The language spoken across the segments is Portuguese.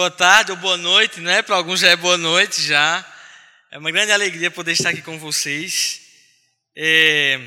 Boa tarde ou boa noite, né? Para alguns já é boa noite já. É uma grande alegria poder estar aqui com vocês. É,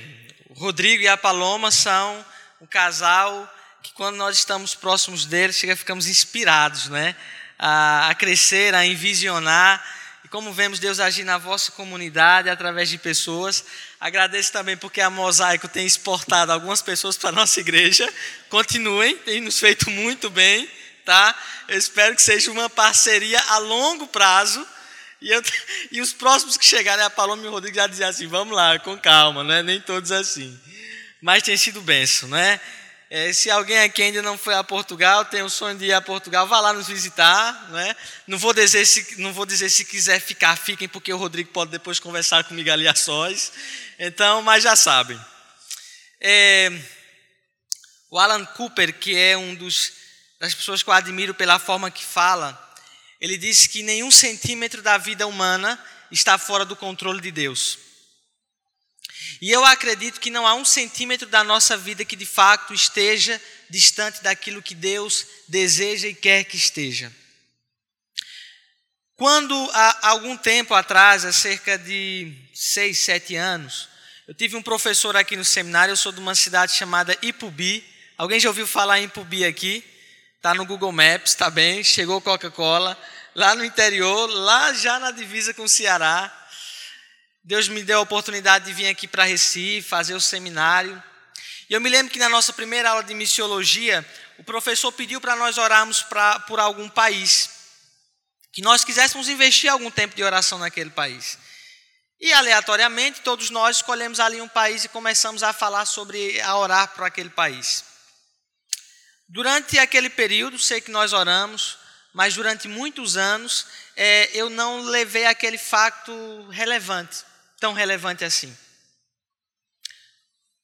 o Rodrigo e a Paloma são um casal que quando nós estamos próximos deles, chega, ficamos inspirados, né? A, a crescer, a envisionar. E como vemos Deus agir na vossa comunidade através de pessoas. Agradeço também porque a Mosaico tem exportado algumas pessoas para a nossa igreja. Continuem, tem nos feito muito bem, tá? Eu espero que seja uma parceria a longo prazo. E, eu, e os próximos que chegarem, a Paloma e o Rodrigo já diziam assim: vamos lá, com calma, não é nem todos assim. Mas tem sido benção, não é? É, se alguém aqui ainda não foi a Portugal, tem o sonho de ir a Portugal, vá lá nos visitar. Né? Não, vou dizer se, não vou dizer se quiser ficar, fiquem, porque o Rodrigo pode depois conversar comigo ali a sós. Então, mas já sabem. É, o Alan Cooper, que é um dos, das pessoas que eu admiro pela forma que fala, ele disse que nenhum centímetro da vida humana está fora do controle de Deus. E eu acredito que não há um centímetro da nossa vida que de fato esteja distante daquilo que Deus deseja e quer que esteja. Quando há algum tempo atrás, há cerca de seis, sete anos, eu tive um professor aqui no seminário, eu sou de uma cidade chamada Ipubi. Alguém já ouviu falar em Ipubi aqui? Está no Google Maps, está bem, chegou Coca-Cola. Lá no interior, lá já na divisa com o Ceará, Deus me deu a oportunidade de vir aqui para Recife, fazer o seminário. E eu me lembro que na nossa primeira aula de missiologia, o professor pediu para nós orarmos pra, por algum país. Que nós quiséssemos investir algum tempo de oração naquele país. E aleatoriamente, todos nós escolhemos ali um país e começamos a falar sobre, a orar para aquele país. Durante aquele período, sei que nós oramos, mas durante muitos anos, é, eu não levei aquele facto relevante tão relevante assim.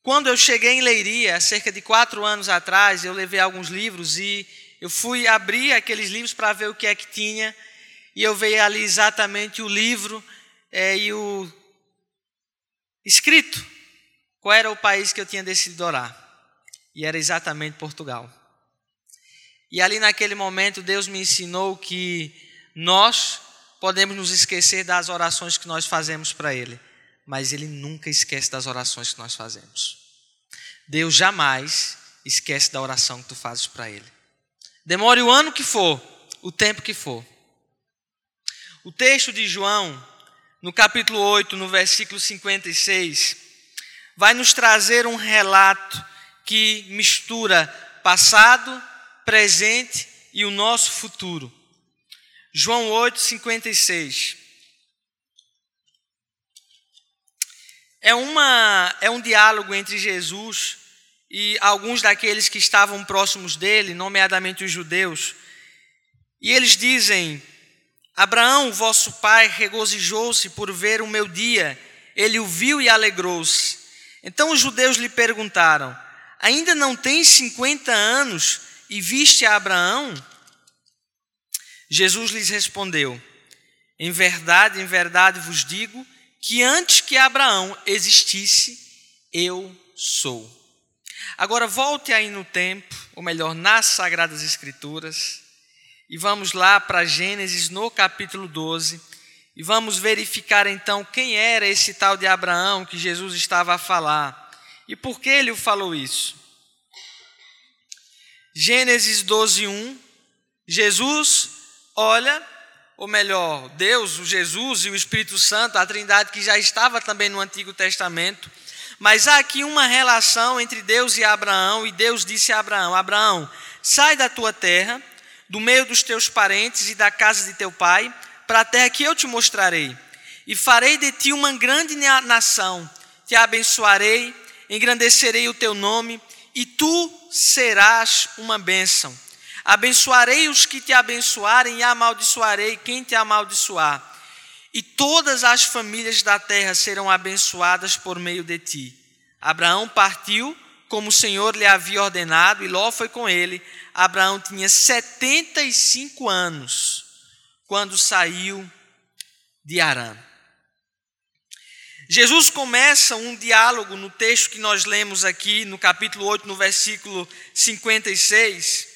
Quando eu cheguei em Leiria, cerca de quatro anos atrás, eu levei alguns livros e eu fui abrir aqueles livros para ver o que é que tinha, e eu veio ali exatamente o livro é, e o escrito, qual era o país que eu tinha decidido orar. E era exatamente Portugal. E ali naquele momento Deus me ensinou que nós podemos nos esquecer das orações que nós fazemos para Ele mas Ele nunca esquece das orações que nós fazemos. Deus jamais esquece da oração que tu fazes para Ele. Demore o ano que for, o tempo que for. O texto de João, no capítulo 8, no versículo 56, vai nos trazer um relato que mistura passado, presente e o nosso futuro. João 8, 56. É, uma, é um diálogo entre Jesus e alguns daqueles que estavam próximos dele, nomeadamente os judeus. E eles dizem: Abraão, vosso pai, regozijou-se por ver o meu dia, ele o viu e alegrou-se. Então os judeus lhe perguntaram: Ainda não tens 50 anos e viste a Abraão? Jesus lhes respondeu: Em verdade, em verdade vos digo que antes que Abraão existisse, eu sou. Agora volte aí no tempo, ou melhor, nas Sagradas Escrituras, e vamos lá para Gênesis no capítulo 12, e vamos verificar então quem era esse tal de Abraão que Jesus estava a falar e por que ele falou isso. Gênesis 12, 1. Jesus olha ou melhor, Deus, o Jesus e o Espírito Santo, a Trindade que já estava também no Antigo Testamento. Mas há aqui uma relação entre Deus e Abraão, e Deus disse a Abraão: Abraão, sai da tua terra, do meio dos teus parentes e da casa de teu pai, para a terra que eu te mostrarei. E farei de ti uma grande nação, te abençoarei, engrandecerei o teu nome, e tu serás uma bênção. Abençoarei os que te abençoarem e amaldiçoarei quem te amaldiçoar. E todas as famílias da terra serão abençoadas por meio de ti. Abraão partiu como o Senhor lhe havia ordenado, e Ló foi com ele. Abraão tinha 75 anos quando saiu de Arã. Jesus começa um diálogo no texto que nós lemos aqui, no capítulo 8, no versículo 56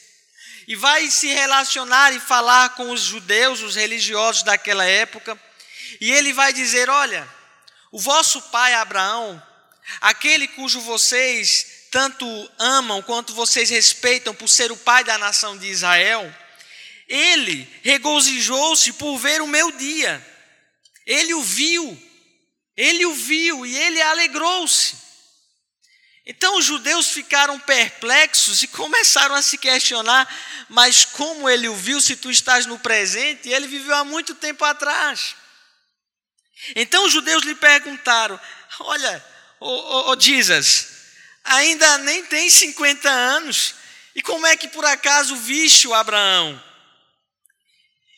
e vai se relacionar e falar com os judeus, os religiosos daquela época, e ele vai dizer: Olha, o vosso pai Abraão, aquele cujo vocês tanto amam quanto vocês respeitam por ser o pai da nação de Israel, ele regozijou-se por ver o meu dia, ele o viu, ele o viu e ele alegrou-se. Então os judeus ficaram perplexos e começaram a se questionar: mas como ele o viu se tu estás no presente ele viveu há muito tempo atrás? Então os judeus lhe perguntaram: Olha, ô, Jesus, ainda nem tem 50 anos, e como é que por acaso viste o Abraão?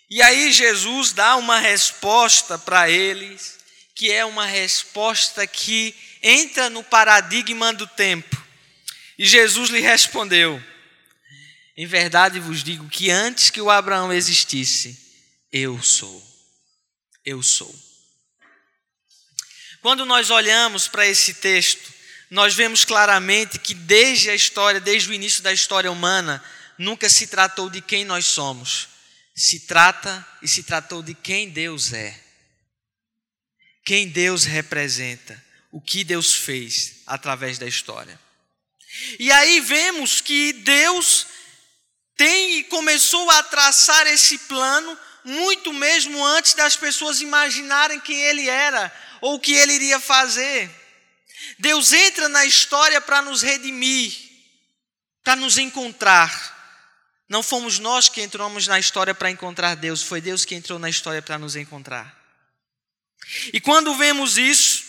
E aí Jesus dá uma resposta para eles, que é uma resposta que entra no paradigma do tempo. E Jesus lhe respondeu: Em verdade vos digo que antes que o Abraão existisse, eu sou. Eu sou. Quando nós olhamos para esse texto, nós vemos claramente que desde a história, desde o início da história humana, nunca se tratou de quem nós somos. Se trata e se tratou de quem Deus é. Quem Deus representa, o que Deus fez através da história. E aí vemos que Deus tem começou a traçar esse plano muito mesmo antes das pessoas imaginarem quem ele era, ou o que ele iria fazer. Deus entra na história para nos redimir, para nos encontrar. Não fomos nós que entramos na história para encontrar Deus, foi Deus que entrou na história para nos encontrar. E quando vemos isso,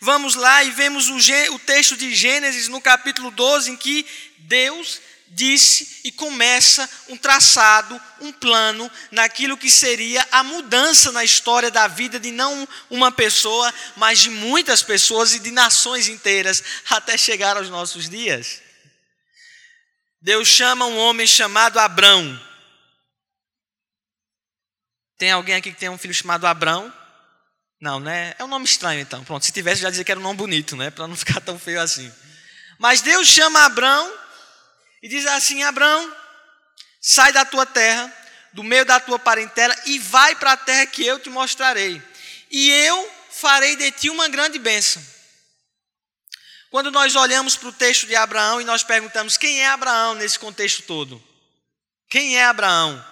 vamos lá e vemos o, texto de Gênesis no capítulo 12, em que Deus disse e começa um traçado, um plano naquilo que seria a mudança na história da vida de não uma pessoa, mas de muitas pessoas e de nações inteiras até chegar aos nossos dias. Deus chama um homem chamado Abrão. Tem alguém aqui que tem um filho chamado Abrão? Não, né? É um nome estranho então. Pronto, se tivesse já dizia que era um nome bonito, né? Para não ficar tão feio assim. Mas Deus chama Abrão e diz assim: Abraão, sai da tua terra, do meio da tua parentela, e vai para a terra que eu te mostrarei. E eu farei de ti uma grande bênção. Quando nós olhamos para o texto de Abraão e nós perguntamos quem é Abraão nesse contexto todo? Quem é Abraão?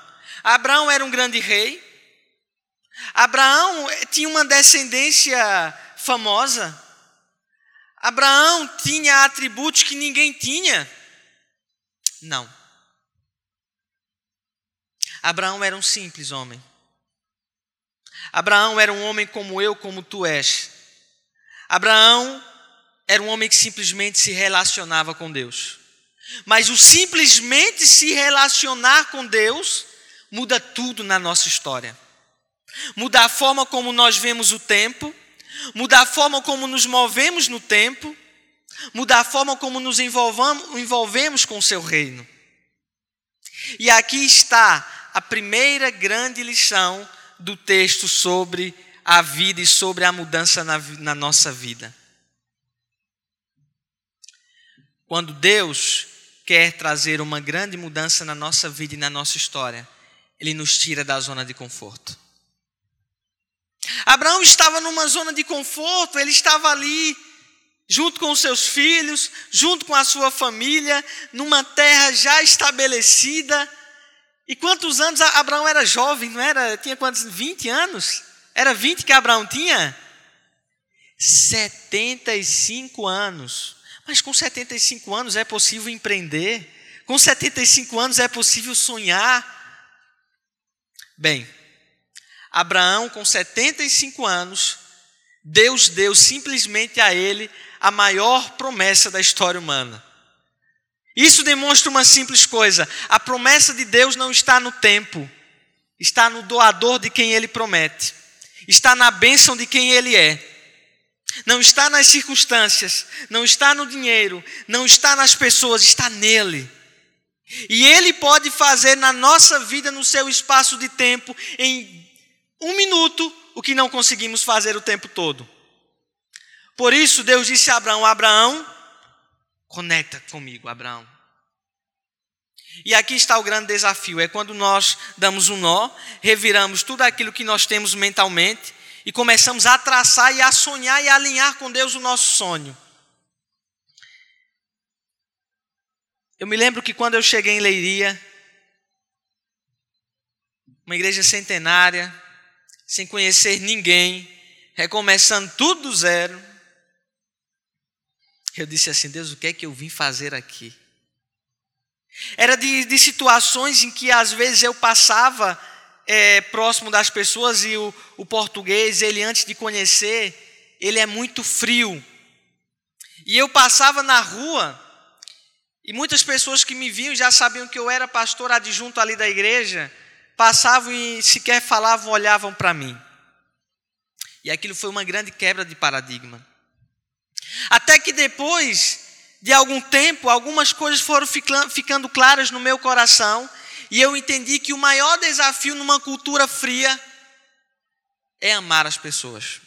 Abraão era um grande rei. Abraão tinha uma descendência famosa. Abraão tinha atributos que ninguém tinha. Não. Abraão era um simples homem. Abraão era um homem como eu, como tu és. Abraão era um homem que simplesmente se relacionava com Deus. Mas o simplesmente se relacionar com Deus muda tudo na nossa história. Muda a forma como nós vemos o tempo, muda a forma como nos movemos no tempo, mudar a forma como nos envolvemos com o seu reino. E aqui está a primeira grande lição do texto sobre a vida e sobre a mudança na, na nossa vida. Quando Deus quer trazer uma grande mudança na nossa vida e na nossa história, Ele nos tira da zona de conforto. Abraão estava numa zona de conforto, ele estava ali junto com os seus filhos, junto com a sua família, numa terra já estabelecida. E quantos anos Abraão era jovem, não era? Tinha quantos? 20 anos? Era 20 que Abraão tinha? 75 anos. Mas com 75 anos é possível empreender? Com 75 anos é possível sonhar? Bem, Abraão, com 75 anos, Deus deu simplesmente a ele a maior promessa da história humana. Isso demonstra uma simples coisa: a promessa de Deus não está no tempo, está no doador de quem ele promete, está na bênção de quem ele é. Não está nas circunstâncias, não está no dinheiro, não está nas pessoas, está nele. E ele pode fazer na nossa vida, no seu espaço de tempo, em um minuto, o que não conseguimos fazer o tempo todo. Por isso Deus disse a Abraão: Abraão, conecta comigo, Abraão. E aqui está o grande desafio: é quando nós damos um nó, reviramos tudo aquilo que nós temos mentalmente e começamos a traçar e a sonhar e a alinhar com Deus o nosso sonho. Eu me lembro que quando eu cheguei em Leiria, uma igreja centenária, sem conhecer ninguém, recomeçando tudo do zero, eu disse assim: Deus, o que é que eu vim fazer aqui? Era de, de situações em que às vezes eu passava é, próximo das pessoas e o, o português, ele antes de conhecer, ele é muito frio. E eu passava na rua e muitas pessoas que me viam já sabiam que eu era pastor adjunto ali da igreja, passavam e sequer falavam, olhavam para mim. E aquilo foi uma grande quebra de paradigma. Até que depois de algum tempo, algumas coisas foram ficando claras no meu coração, e eu entendi que o maior desafio numa cultura fria é amar as pessoas.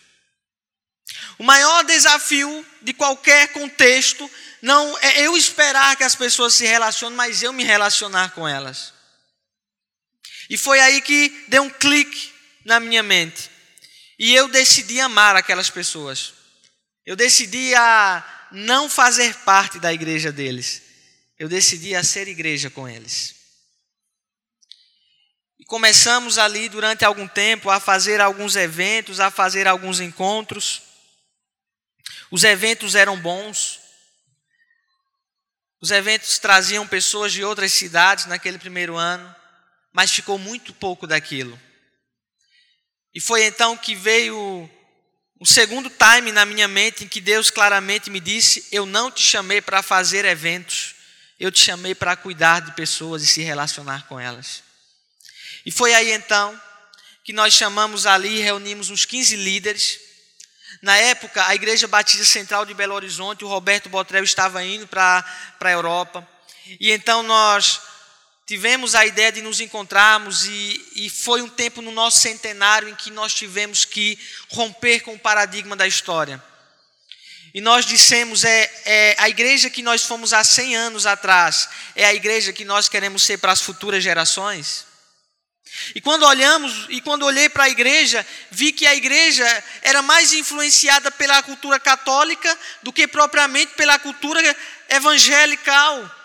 O maior desafio de qualquer contexto não é eu esperar que as pessoas se relacionem, mas eu me relacionar com elas. E foi aí que deu um clique na minha mente. E eu decidi amar aquelas pessoas. Eu decidi a não fazer parte da igreja deles. Eu decidi a ser igreja com eles. E começamos ali durante algum tempo a fazer alguns eventos, a fazer alguns encontros. Os eventos eram bons. Os eventos traziam pessoas de outras cidades naquele primeiro ano, mas ficou muito pouco daquilo. E foi então que veio um segundo time na minha mente em que Deus claramente me disse: Eu não te chamei para fazer eventos, eu te chamei para cuidar de pessoas e se relacionar com elas. E foi aí então que nós chamamos ali reunimos uns 15 líderes na época, a Igreja Batista Central de Belo Horizonte, o Roberto Botrel estava indo para a Europa. E então nós tivemos a ideia de nos encontrarmos e, e, foi um tempo no nosso centenário em que nós tivemos que romper com o paradigma da história. E nós dissemos, é, é a igreja que nós fomos há 100 anos atrás, é a igreja que nós queremos ser para as futuras gerações? E quando olhamos, e quando olhei para a igreja, vi que a igreja era mais influenciada pela cultura católica do que propriamente pela cultura evangelical.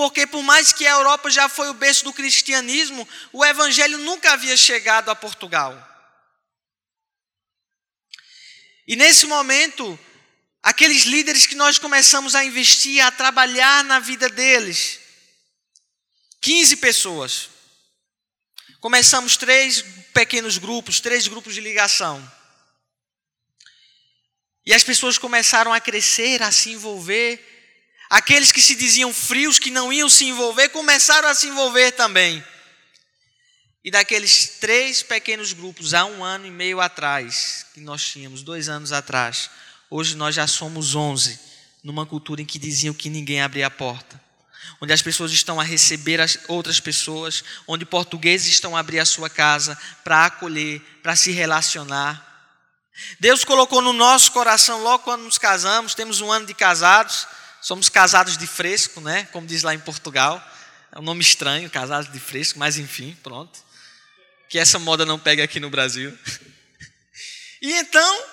Porque por mais que a Europa já foi o berço do cristianismo, o evangelho nunca havia chegado a Portugal. E nesse momento, aqueles líderes que nós começamos a investir, a trabalhar na vida deles, 15 pessoas, Começamos três pequenos grupos, três grupos de ligação. E as pessoas começaram a crescer, a se envolver. Aqueles que se diziam frios, que não iam se envolver, começaram a se envolver também. E daqueles três pequenos grupos, há um ano e meio atrás, que nós tínhamos, dois anos atrás, hoje nós já somos onze, numa cultura em que diziam que ninguém abria a porta onde as pessoas estão a receber as outras pessoas, onde portugueses estão a abrir a sua casa para acolher, para se relacionar. Deus colocou no nosso coração logo quando nos casamos, temos um ano de casados, somos casados de fresco, né? Como diz lá em Portugal. É um nome estranho, casados de fresco, mas enfim, pronto. Que essa moda não pega aqui no Brasil. E então,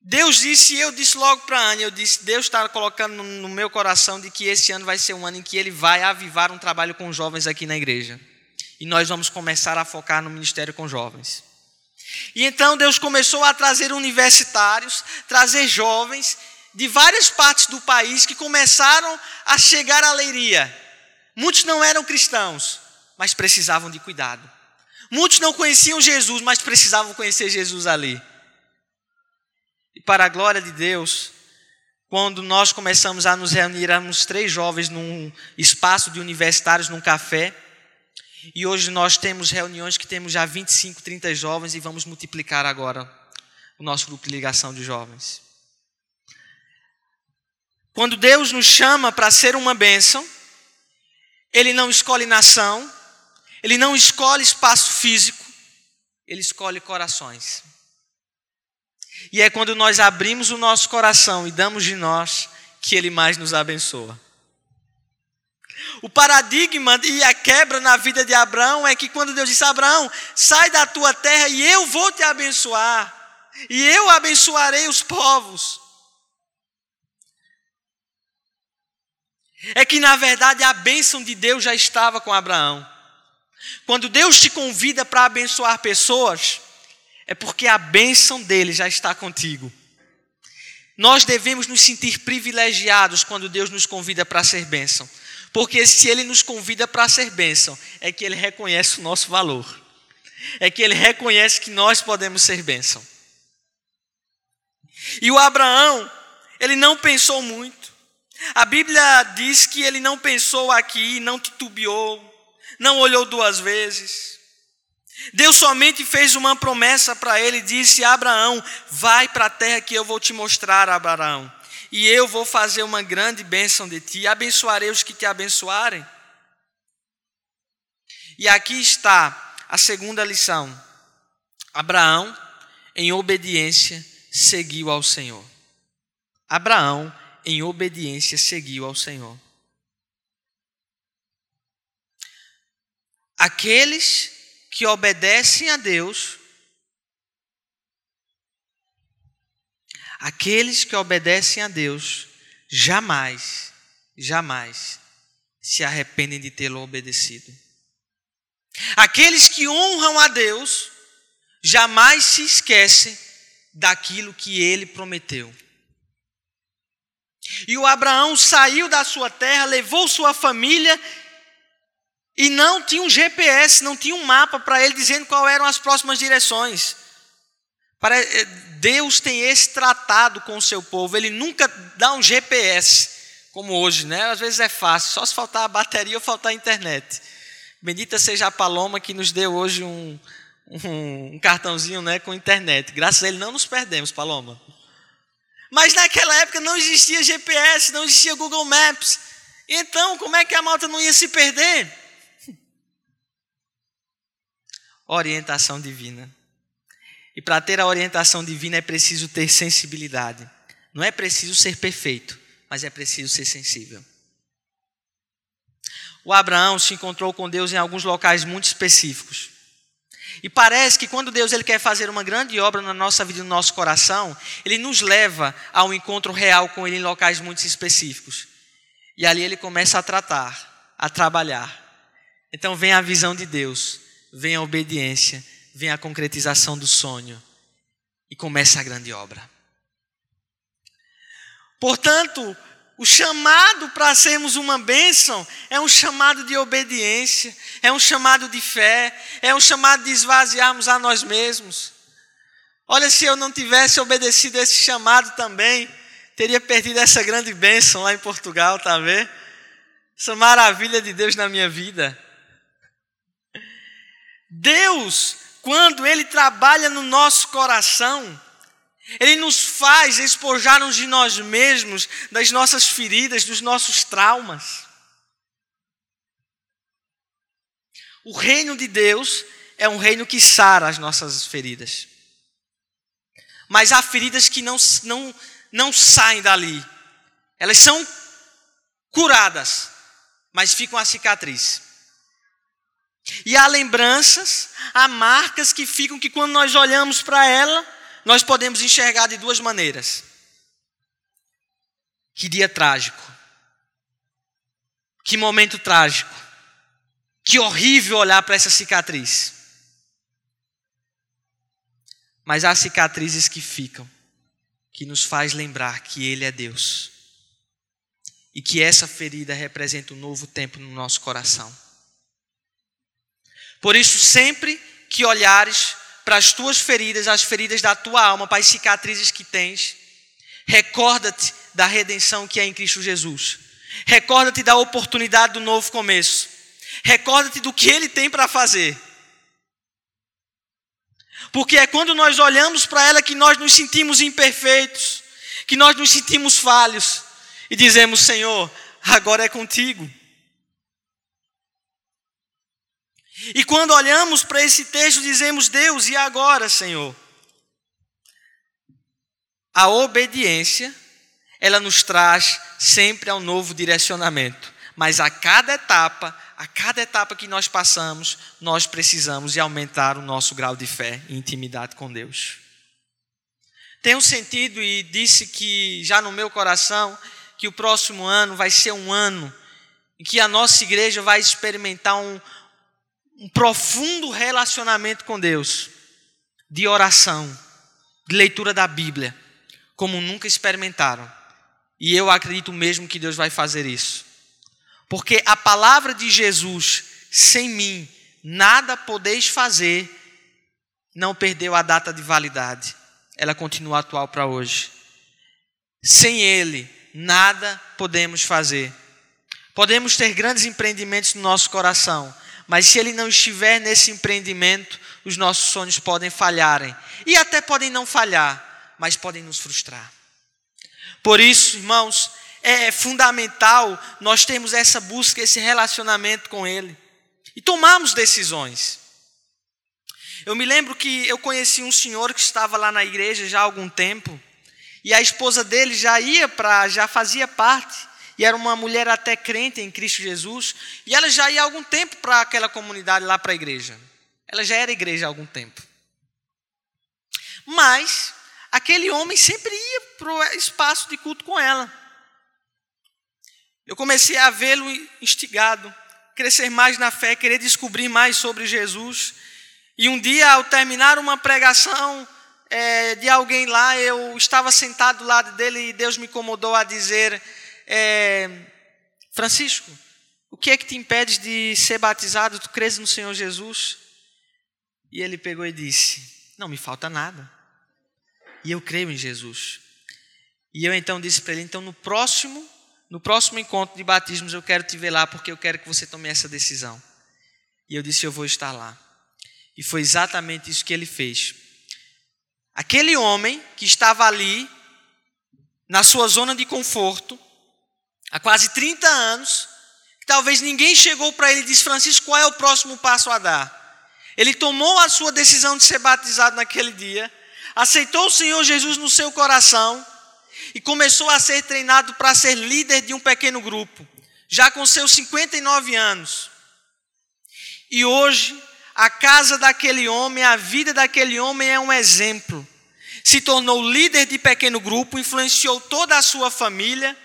Deus disse, e eu disse logo para a Anne, eu disse, Deus está colocando no meu coração de que esse ano vai ser um ano em que Ele vai avivar um trabalho com jovens aqui na igreja. E nós vamos começar a focar no ministério com jovens. E então Deus começou a trazer universitários, trazer jovens de várias partes do país que começaram a chegar à leiria. Muitos não eram cristãos, mas precisavam de cuidado. Muitos não conheciam Jesus, mas precisavam conhecer Jesus ali. E para a glória de Deus, quando nós começamos a nos reunir, éramos três jovens num espaço de universitários, num café. E hoje nós temos reuniões que temos já 25, 30 jovens e vamos multiplicar agora o nosso grupo de ligação de jovens. Quando Deus nos chama para ser uma bênção, Ele não escolhe nação, Ele não escolhe espaço físico, Ele escolhe corações. E é quando nós abrimos o nosso coração e damos de nós que Ele mais nos abençoa. O paradigma e a quebra na vida de Abraão é que quando Deus disse: Abraão, sai da tua terra e eu vou te abençoar, e eu abençoarei os povos. É que na verdade a bênção de Deus já estava com Abraão. Quando Deus te convida para abençoar pessoas, é porque a bênção dele já está contigo. Nós devemos nos sentir privilegiados quando Deus nos convida para ser bênção. Porque se Ele nos convida para ser bênção, é que Ele reconhece o nosso valor. É que Ele reconhece que nós podemos ser bênção. E o Abraão, ele não pensou muito. A Bíblia diz que ele não pensou aqui, não titubeou, não olhou duas vezes. Deus somente fez uma promessa para ele, disse: Abraão, vai para a terra que eu vou te mostrar, Abraão e eu vou fazer uma grande bênção de ti, abençoarei os que te abençoarem. E aqui está a segunda lição. Abraão, em obediência, seguiu ao Senhor. Abraão, em obediência, seguiu ao Senhor. Aqueles que obedecem a Deus Aqueles que obedecem a Deus jamais, jamais se arrependem de tê-lo obedecido. Aqueles que honram a Deus jamais se esquecem daquilo que ele prometeu. E o Abraão saiu da sua terra, levou sua família e não tinha um GPS, não tinha um mapa para ele dizendo quais eram as próximas direções. Eh, Deus tem esse tratado com o seu povo, ele nunca dá um GPS, como hoje, né? Às vezes é fácil, só se faltar a bateria ou faltar a internet. Bendita seja a Paloma que nos deu hoje um, um, um cartãozinho né, com internet. Graças a ele não nos perdemos, Paloma. Mas naquela época não existia GPS, não existia Google Maps. Então, como é que a malta não ia se perder? Orientação divina. E para ter a orientação divina é preciso ter sensibilidade. Não é preciso ser perfeito, mas é preciso ser sensível. O Abraão se encontrou com Deus em alguns locais muito específicos. E parece que quando Deus ele quer fazer uma grande obra na nossa vida e no nosso coração, ele nos leva a um encontro real com ele em locais muito específicos. E ali ele começa a tratar, a trabalhar. Então vem a visão de Deus, vem a obediência, vem a concretização do sonho e começa a grande obra. Portanto, o chamado para sermos uma bênção é um chamado de obediência, é um chamado de fé, é um chamado de esvaziarmos a nós mesmos. Olha, se eu não tivesse obedecido esse chamado também, teria perdido essa grande bênção lá em Portugal, tá vendo? Essa maravilha de Deus na minha vida. Deus quando Ele trabalha no nosso coração, Ele nos faz espojar-nos de nós mesmos, das nossas feridas, dos nossos traumas. O reino de Deus é um reino que sara as nossas feridas. Mas há feridas que não, não, não saem dali. Elas são curadas, mas ficam a cicatriz. E há lembranças, há marcas que ficam que quando nós olhamos para ela, nós podemos enxergar de duas maneiras. Que dia trágico. Que momento trágico. Que horrível olhar para essa cicatriz. Mas há cicatrizes que ficam, que nos faz lembrar que Ele é Deus. E que essa ferida representa um novo tempo no nosso coração. Por isso, sempre que olhares para as tuas feridas, as feridas da tua alma, para as cicatrizes que tens, recorda-te da redenção que é em Cristo Jesus. Recorda-te da oportunidade do novo começo. Recorda-te do que Ele tem para fazer. Porque é quando nós olhamos para ela que nós nos sentimos imperfeitos, que nós nos sentimos falhos e dizemos: Senhor, agora é contigo. E quando olhamos para esse texto, dizemos: Deus, e agora, Senhor? A obediência, ela nos traz sempre ao novo direcionamento. mas a cada etapa, a cada etapa que nós passamos, nós precisamos de aumentar o nosso grau de fé e intimidade com Deus. Tem um sentido e disse que já no meu coração que o próximo ano vai ser um ano em que a nossa igreja vai experimentar um, um profundo relacionamento com Deus, de oração, de leitura da Bíblia, como nunca experimentaram. E eu acredito mesmo que Deus vai fazer isso. Porque a palavra de Jesus, sem mim, nada podeis fazer, não perdeu a data de validade. Ela continua atual para hoje. Sem Ele, nada podemos fazer. Podemos ter grandes empreendimentos no nosso coração, mas se Ele não estiver nesse empreendimento, os nossos sonhos podem falharem. E até podem não falhar, mas podem nos frustrar. Por isso, irmãos, é fundamental nós termos essa busca, esse relacionamento com Ele e tomarmos decisões. Eu me lembro que eu conheci um senhor que estava lá na igreja já há algum tempo e a esposa dele já ia para, já fazia parte e era uma mulher até crente em Cristo Jesus e ela já ia há algum tempo para aquela comunidade lá para a igreja. Ela já era igreja há algum tempo. Mas aquele homem sempre ia para o espaço de culto com ela. Eu comecei a vê-lo instigado, crescer mais na fé, querer descobrir mais sobre Jesus. E um dia, ao terminar uma pregação é, de alguém lá, eu estava sentado do lado dele e Deus me incomodou a dizer: é, Francisco, o que é que te impede de ser batizado? Tu crês no Senhor Jesus? E ele pegou e disse: Não me falta nada. E eu creio em Jesus. E eu então disse para ele: então no próximo, no próximo encontro de batismos eu quero te ver lá porque eu quero que você tome essa decisão. E eu disse: eu vou estar lá. E foi exatamente isso que ele fez. Aquele homem que estava ali, na sua zona de conforto, há quase 30 anos, que talvez ninguém chegou para ele e disse: Francisco, qual é o próximo passo a dar? Ele tomou a sua decisão de ser batizado naquele dia aceitou o Senhor Jesus no seu coração e começou a ser treinado para ser líder de um pequeno grupo, já com seus 59 anos. E hoje, a casa daquele homem, a vida daquele homem é um exemplo. Se tornou líder de pequeno grupo, influenciou toda a sua família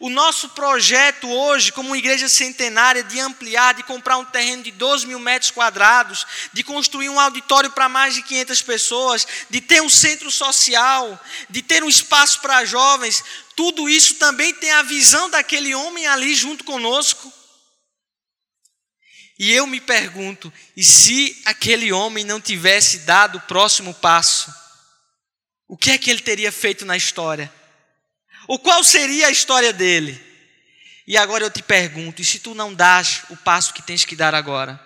o nosso projeto hoje, como igreja centenária, de ampliar, de comprar um terreno de 12 mil metros quadrados, de construir um auditório para mais de 500 pessoas, de ter um centro social, de ter um espaço para jovens, tudo isso também tem a visão daquele homem ali junto conosco. E eu me pergunto: e se aquele homem não tivesse dado o próximo passo, o que é que ele teria feito na história? O qual seria a história dele? E agora eu te pergunto: e se tu não das o passo que tens que dar agora?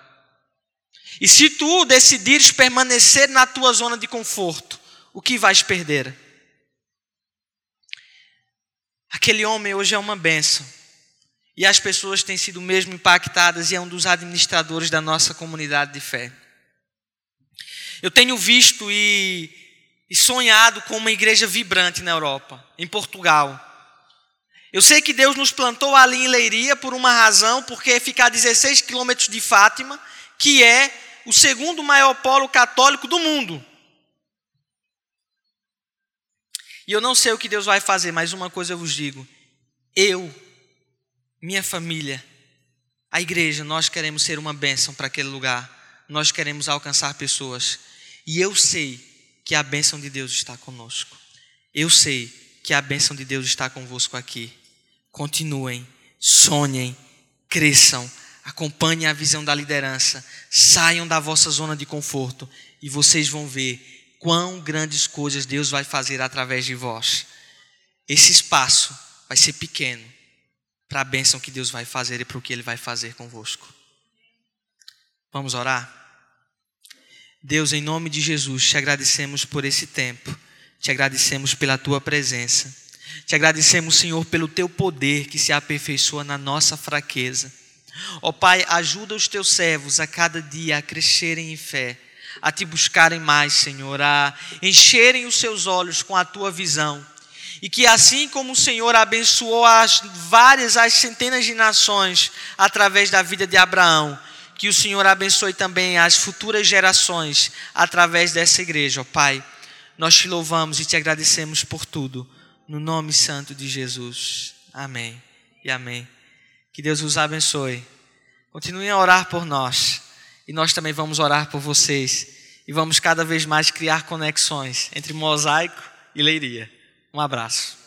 E se tu decidires permanecer na tua zona de conforto, o que vais perder? Aquele homem hoje é uma benção. E as pessoas têm sido mesmo impactadas e é um dos administradores da nossa comunidade de fé. Eu tenho visto e e sonhado com uma igreja vibrante na Europa, em Portugal. Eu sei que Deus nos plantou ali em Leiria por uma razão, porque ficar a 16 quilômetros de Fátima, que é o segundo maior polo católico do mundo. E eu não sei o que Deus vai fazer, mas uma coisa eu vos digo: eu, minha família, a igreja, nós queremos ser uma bênção para aquele lugar, nós queremos alcançar pessoas. E eu sei que a bênção de Deus está conosco. Eu sei que a bênção de Deus está convosco aqui. Continuem, sonhem, cresçam, acompanhem a visão da liderança, saiam da vossa zona de conforto e vocês vão ver quão grandes coisas Deus vai fazer através de vós. Esse espaço vai ser pequeno para a bênção que Deus vai fazer e para o que Ele vai fazer convosco. Vamos orar? Deus, em nome de Jesus, te agradecemos por esse tempo, te agradecemos pela tua presença, te agradecemos, Senhor, pelo teu poder que se aperfeiçoa na nossa fraqueza. Ó oh, Pai, ajuda os teus servos a cada dia a crescerem em fé, a te buscarem mais, Senhor, a encherem os seus olhos com a tua visão. E que assim como o Senhor abençoou as várias, as centenas de nações através da vida de Abraão, que o Senhor abençoe também as futuras gerações através dessa igreja, ó Pai. Nós te louvamos e te agradecemos por tudo, no nome santo de Jesus. Amém e amém. Que Deus os abençoe. Continuem a orar por nós e nós também vamos orar por vocês e vamos cada vez mais criar conexões entre mosaico e leiria. Um abraço.